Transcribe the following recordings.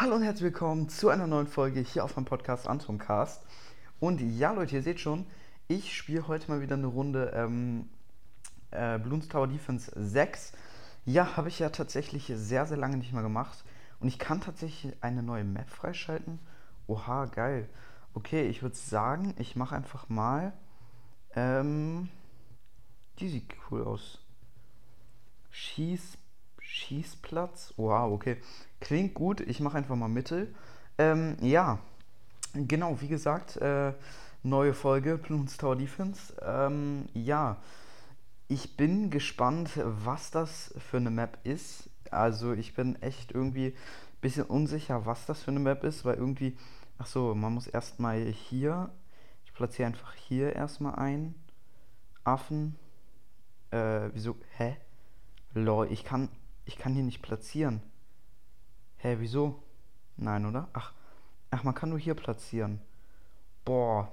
Hallo und herzlich willkommen zu einer neuen Folge hier auf meinem Podcast Antoncast. Und ja, Leute, ihr seht schon, ich spiele heute mal wieder eine Runde ähm, äh, Bloons Tower Defense 6. Ja, habe ich ja tatsächlich sehr, sehr lange nicht mehr gemacht. Und ich kann tatsächlich eine neue Map freischalten. Oha, geil. Okay, ich würde sagen, ich mache einfach mal. Ähm, die sieht cool aus. Schieß, Schießplatz. Wow, okay. Klingt gut. Ich mache einfach mal Mittel. Ähm, ja, genau, wie gesagt, äh, neue Folge Tower Defense. Ähm, ja, ich bin gespannt, was das für eine Map ist. Also ich bin echt irgendwie ein bisschen unsicher, was das für eine Map ist, weil irgendwie, ach so, man muss erstmal hier, ich platziere einfach hier erstmal ein. Affen. Äh, wieso? Hä? Lol, ich kann, ich kann hier nicht platzieren. Hä, wieso? Nein, oder? Ach, ach, man kann nur hier platzieren. Boah,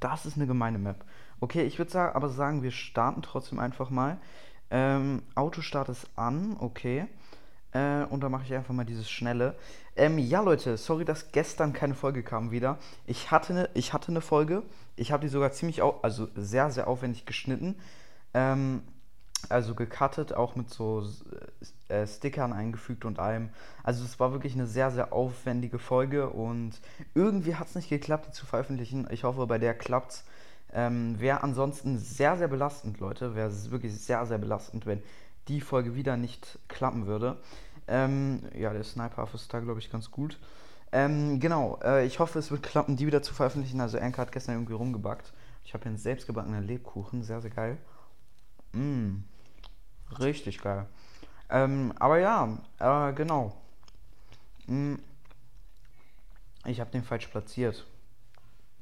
das ist eine gemeine Map. Okay, ich würde sagen, aber sagen, wir starten trotzdem einfach mal. Ähm, Autostart ist an, okay. Äh, und dann mache ich einfach mal dieses schnelle. Ähm, ja, Leute, sorry, dass gestern keine Folge kam wieder. Ich hatte eine, ich hatte eine Folge. Ich habe die sogar ziemlich, au also sehr, sehr aufwendig geschnitten. Ähm, also gecuttet, auch mit so äh, Stickern eingefügt und allem. Also es war wirklich eine sehr, sehr aufwendige Folge und irgendwie hat es nicht geklappt, die zu veröffentlichen. Ich hoffe, bei der klappt es. Ähm, wäre ansonsten sehr, sehr belastend, Leute. Wäre wirklich sehr, sehr belastend, wenn die Folge wieder nicht klappen würde. Ähm, ja, der Sniper ist da, glaube ich, ganz gut. Ähm, genau, äh, ich hoffe, es wird klappen, die wieder zu veröffentlichen. Also, Anker hat gestern irgendwie rumgebackt. Ich habe hier einen selbstgebackenen Lebkuchen, sehr, sehr geil. Mmh, richtig geil. Ähm, aber ja, äh, genau. Mmh, ich habe den falsch platziert.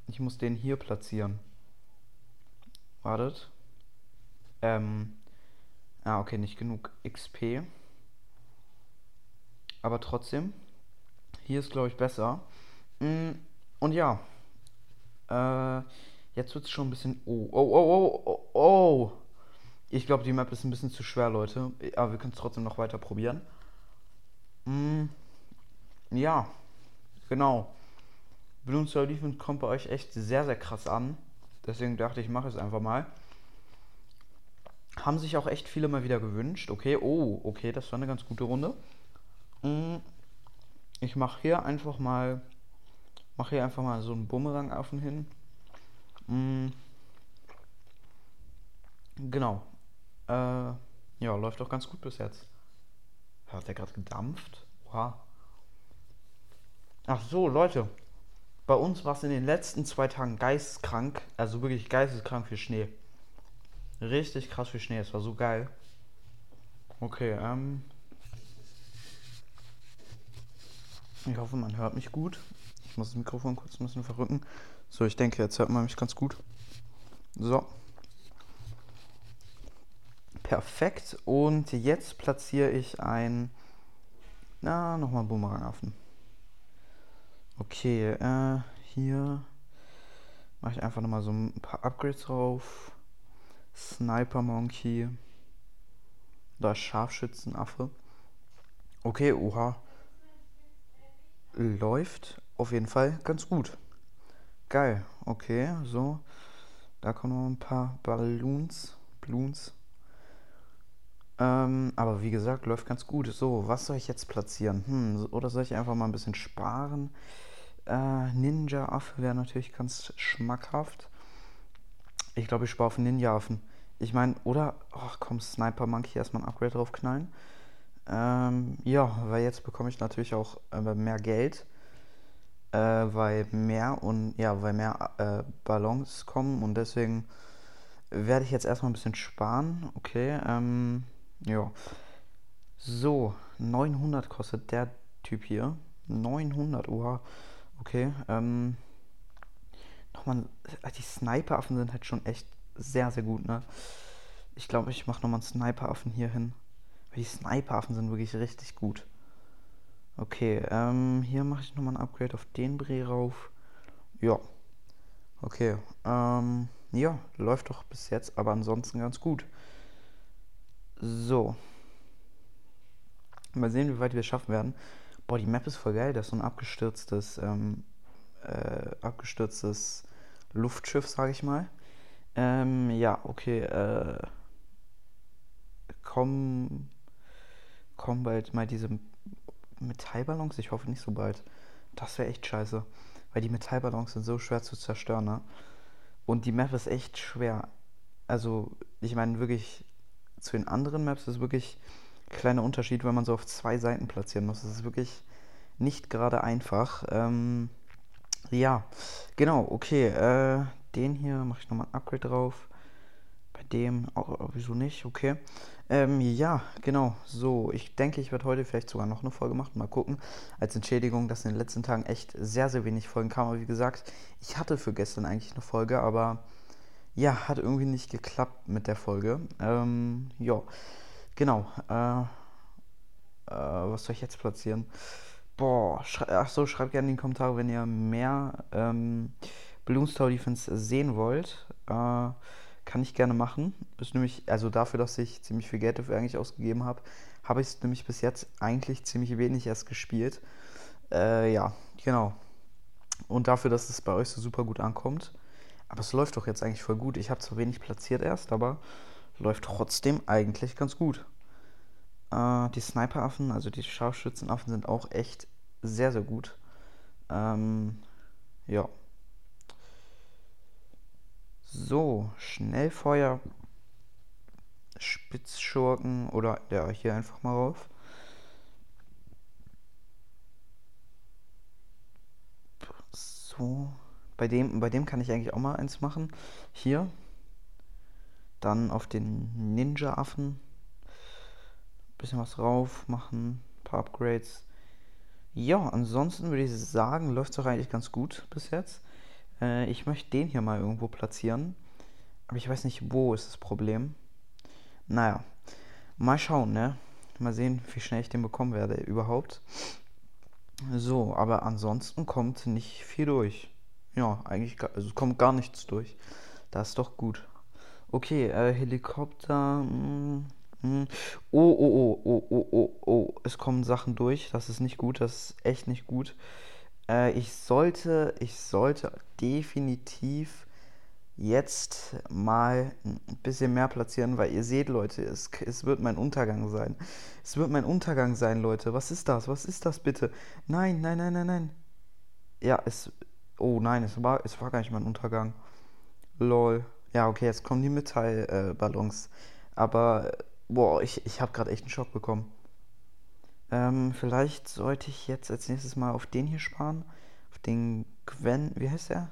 Ich muss den hier platzieren. Wartet. Ähm. Ah, okay, nicht genug XP. Aber trotzdem. Hier ist, glaube ich, besser. Mm, und ja. Äh, jetzt wird es schon ein bisschen. Oh, oh, oh, oh, oh, oh. Ich glaube, die Map ist ein bisschen zu schwer, Leute. Aber wir können es trotzdem noch weiter probieren. Mm, ja, genau. Bloom Soul kommt bei euch echt sehr, sehr krass an. Deswegen dachte ich, mache es einfach mal. Haben sich auch echt viele mal wieder gewünscht. Okay, oh, okay, das war eine ganz gute Runde. Mm, ich mache hier einfach mal, mache hier einfach mal so einen Bumerang-Affen hin. Mm, genau. Äh, ja, läuft doch ganz gut bis jetzt. Hat der gerade gedampft? Oha. Ach so, Leute. Bei uns war es in den letzten zwei Tagen geisteskrank, also wirklich geisteskrank viel Schnee. Richtig krass viel Schnee, es war so geil. Okay, ähm. Ich hoffe, man hört mich gut. Ich muss das Mikrofon kurz ein bisschen verrücken. So, ich denke, jetzt hört man mich ganz gut. So. Perfekt. Und jetzt platziere ich ein. Na, nochmal Boomerangaffen. Okay, äh, hier mache ich einfach nochmal so ein paar Upgrades drauf. Sniper Monkey. Da Scharfschützenaffe. Okay, oha. Läuft auf jeden Fall ganz gut. Geil. Okay, so. Da kommen noch ein paar Balloons. Balloons. Ähm, aber wie gesagt, läuft ganz gut. So, was soll ich jetzt platzieren? Hm, oder soll ich einfach mal ein bisschen sparen? Äh, Ninja-Affe wäre natürlich ganz schmackhaft. Ich glaube, ich spare auf Ninja-Affen. Ich meine, oder, ach komm, Sniper Monkey erstmal ein Upgrade drauf knallen. Ähm, ja, weil jetzt bekomme ich natürlich auch äh, mehr Geld. Äh, weil mehr und ja, weil mehr äh, Ballons kommen und deswegen werde ich jetzt erstmal ein bisschen sparen. Okay, ähm, ja. So, 900 kostet der Typ hier. 900, oha. Okay, ähm. Nochmal, die Sniper-Affen sind halt schon echt sehr, sehr gut, ne? Ich glaube, ich mache nochmal einen Sniper-Affen hier hin. Die Sniper-Affen sind wirklich richtig gut. Okay, ähm, hier mache ich nochmal ein Upgrade auf den Bree rauf. Ja. Okay, ähm, ja, läuft doch bis jetzt, aber ansonsten ganz gut. So. Mal sehen, wie weit wir es schaffen werden. Boah, die Map ist voll geil. Das ist so ein abgestürztes, ähm, äh, abgestürztes Luftschiff, sag ich mal. Ähm, ja, okay. Äh, kommen, kommen bald mal diese Metallballons. Ich hoffe nicht so bald. Das wäre echt scheiße. Weil die Metallballons sind so schwer zu zerstören, ne? Und die Map ist echt schwer. Also, ich meine wirklich, zu den anderen Maps ist wirklich ein kleiner Unterschied, wenn man so auf zwei Seiten platzieren muss. Das ist wirklich nicht gerade einfach. Ähm, ja, genau, okay. Äh, den hier mache ich nochmal ein Upgrade drauf. Bei dem auch, wieso nicht? Okay. Ähm, ja, genau. So, ich denke, ich werde heute vielleicht sogar noch eine Folge machen. Mal gucken. Als Entschädigung, dass in den letzten Tagen echt sehr, sehr wenig Folgen kamen. Aber wie gesagt, ich hatte für gestern eigentlich eine Folge, aber ja, hat irgendwie nicht geklappt mit der Folge. Ähm, ja, genau. Äh, äh, was soll ich jetzt platzieren? Boah, ach so, schreibt gerne in die Kommentare, wenn ihr mehr ähm, Balloons Tower Defense sehen wollt. Äh, kann ich gerne machen. Ist nämlich, also dafür, dass ich ziemlich viel Geld dafür eigentlich ausgegeben habe, habe ich es nämlich bis jetzt eigentlich ziemlich wenig erst gespielt. Äh, ja, genau. Und dafür, dass es bei euch so super gut ankommt. Aber es läuft doch jetzt eigentlich voll gut. Ich habe zwar wenig platziert erst, aber läuft trotzdem eigentlich ganz gut. Äh, die Sniperaffen, also die Scharfschützenaffen, sind auch echt sehr, sehr gut. Ähm, ja. So, Schnellfeuer, Spitzschurken oder ja, hier einfach mal rauf. So, bei dem, bei dem kann ich eigentlich auch mal eins machen. Hier. Dann auf den Ninja-Affen. Bisschen was drauf machen. Ein paar Upgrades. Ja, ansonsten würde ich sagen, läuft es doch eigentlich ganz gut bis jetzt. Äh, ich möchte den hier mal irgendwo platzieren. Aber ich weiß nicht, wo ist das Problem. Naja, mal schauen, ne? Mal sehen, wie schnell ich den bekommen werde überhaupt. So, aber ansonsten kommt nicht viel durch. Ja, eigentlich gar, also kommt gar nichts durch. Das ist doch gut. Okay, äh, Helikopter. Mm, mm. Oh, oh, oh, oh, oh, oh, oh. Es kommen Sachen durch. Das ist nicht gut. Das ist echt nicht gut. Äh, ich sollte, ich sollte definitiv jetzt mal ein bisschen mehr platzieren, weil ihr seht, Leute, es, es wird mein Untergang sein. Es wird mein Untergang sein, Leute. Was ist das? Was ist das bitte? Nein, nein, nein, nein, nein. Ja, es. Oh nein, es war, es war gar nicht mein Untergang. Lol. Ja, okay, jetzt kommen die Metallballons. Äh, Aber, boah, ich, ich habe gerade echt einen Schock bekommen. Ähm, vielleicht sollte ich jetzt als nächstes mal auf den hier sparen. Auf den Gwen, wie heißt der?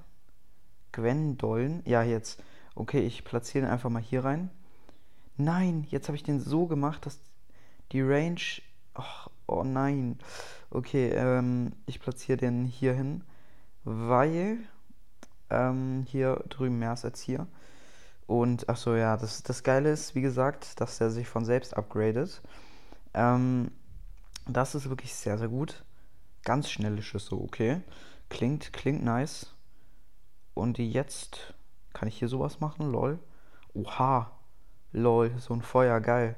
Gwendoln. Ja, jetzt. Okay, ich platziere den einfach mal hier rein. Nein, jetzt habe ich den so gemacht, dass die Range. Oh, oh nein. Okay, ähm, ich platziere den hier hin, weil ähm, hier drüben mehr ist als hier. Und achso, ja, das, das Geile ist, wie gesagt, dass er sich von selbst upgradet. Ähm, das ist wirklich sehr, sehr gut. Ganz schnelle Schüsse, okay. Klingt, klingt nice. Und jetzt kann ich hier sowas machen, lol. Oha, lol, so ein Feuer, geil.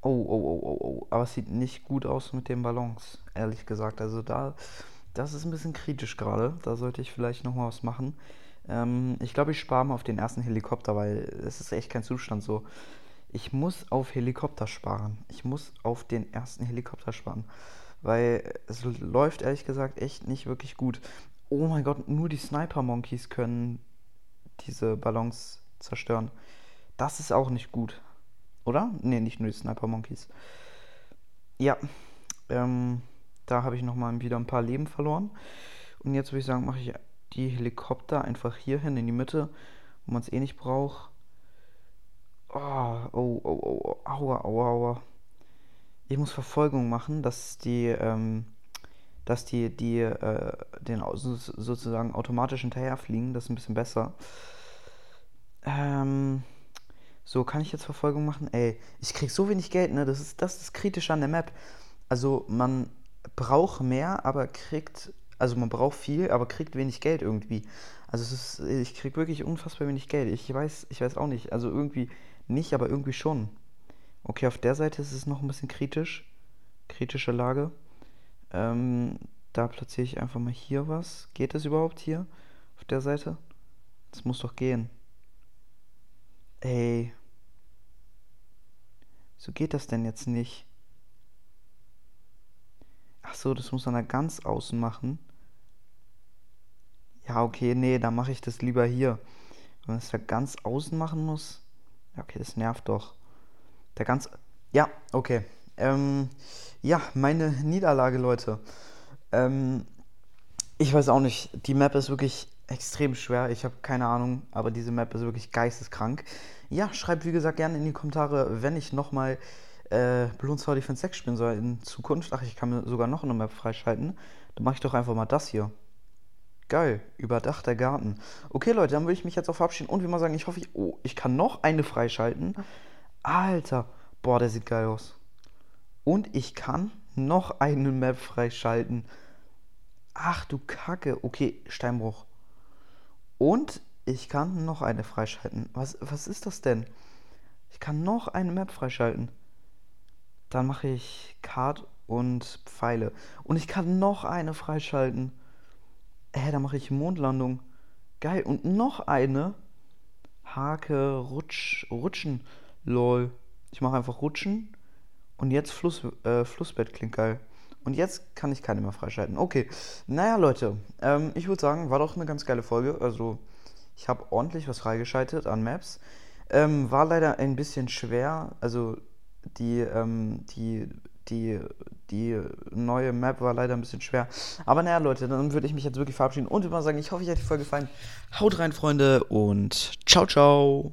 Oh, oh, oh, oh, oh. Aber es sieht nicht gut aus mit den Ballons, ehrlich gesagt. Also da, das ist ein bisschen kritisch gerade. Da sollte ich vielleicht nochmal was machen. Ähm, ich glaube, ich spare mal auf den ersten Helikopter, weil es ist echt kein Zustand so. Ich muss auf Helikopter sparen. Ich muss auf den ersten Helikopter sparen. Weil es läuft ehrlich gesagt echt nicht wirklich gut. Oh mein Gott, nur die Sniper Monkeys können diese Ballons zerstören. Das ist auch nicht gut. Oder? Ne, nicht nur die Sniper Monkeys. Ja, ähm, da habe ich nochmal wieder ein paar Leben verloren. Und jetzt würde ich sagen, mache ich die Helikopter einfach hier hin in die Mitte, wo man es eh nicht braucht. Oh, oh, oh, oh, aua, aua, aua. Ich muss Verfolgung machen, dass die, ähm, dass die, die, äh, den sozusagen automatisch hinterherfliegen. Das ist ein bisschen besser. Ähm, so, kann ich jetzt Verfolgung machen? Ey, ich krieg so wenig Geld, ne? Das ist, das ist kritisch an der Map. Also, man braucht mehr, aber kriegt, also man braucht viel, aber kriegt wenig Geld irgendwie. Also ist, ich krieg wirklich unfassbar wenig Geld. Ich weiß, ich weiß auch nicht. Also irgendwie nicht, aber irgendwie schon. Okay, auf der Seite ist es noch ein bisschen kritisch. Kritische Lage. Ähm, da platziere ich einfach mal hier was. Geht das überhaupt hier? Auf der Seite? Das muss doch gehen. Ey. Wieso geht das denn jetzt nicht? Ach so, das muss man da ganz außen machen. Ja, okay, nee, dann mache ich das lieber hier. Wenn man es da ganz außen machen muss. Ja, okay, das nervt doch. Der ganz. Ja, okay. Ähm, ja, meine Niederlage, Leute. Ähm, ich weiß auch nicht. Die Map ist wirklich extrem schwer. Ich habe keine Ahnung, aber diese Map ist wirklich geisteskrank. Ja, schreibt wie gesagt gerne in die Kommentare, wenn ich nochmal äh, Bloons Tower Defense 6 spielen soll in Zukunft. Ach, ich kann mir sogar noch eine Map freischalten. Dann mache ich doch einfach mal das hier. Geil, überdachter Garten. Okay, Leute, dann würde ich mich jetzt auch verabschieden und wie mal sagen, ich hoffe, ich, oh, ich kann noch eine freischalten. Alter, boah, der sieht geil aus. Und ich kann noch eine Map freischalten. Ach du Kacke. Okay, Steinbruch. Und ich kann noch eine freischalten. Was, was ist das denn? Ich kann noch eine Map freischalten. Dann mache ich Card und Pfeile. Und ich kann noch eine freischalten. Hä, da mache ich Mondlandung. Geil. Und noch eine. Hake, Rutsch, Rutschen. Lol. Ich mache einfach Rutschen. Und jetzt Fluss, äh, Flussbett klingt geil. Und jetzt kann ich keine mehr freischalten. Okay. Naja, Leute. Ähm, ich würde sagen, war doch eine ganz geile Folge. Also, ich habe ordentlich was freigeschaltet an Maps. Ähm, war leider ein bisschen schwer. Also, die, ähm, die die, die neue Map war leider ein bisschen schwer. Aber naja, Leute, dann würde ich mich jetzt wirklich verabschieden und immer sagen, ich hoffe, euch hat die Folge gefallen. Haut rein, Freunde, und ciao, ciao.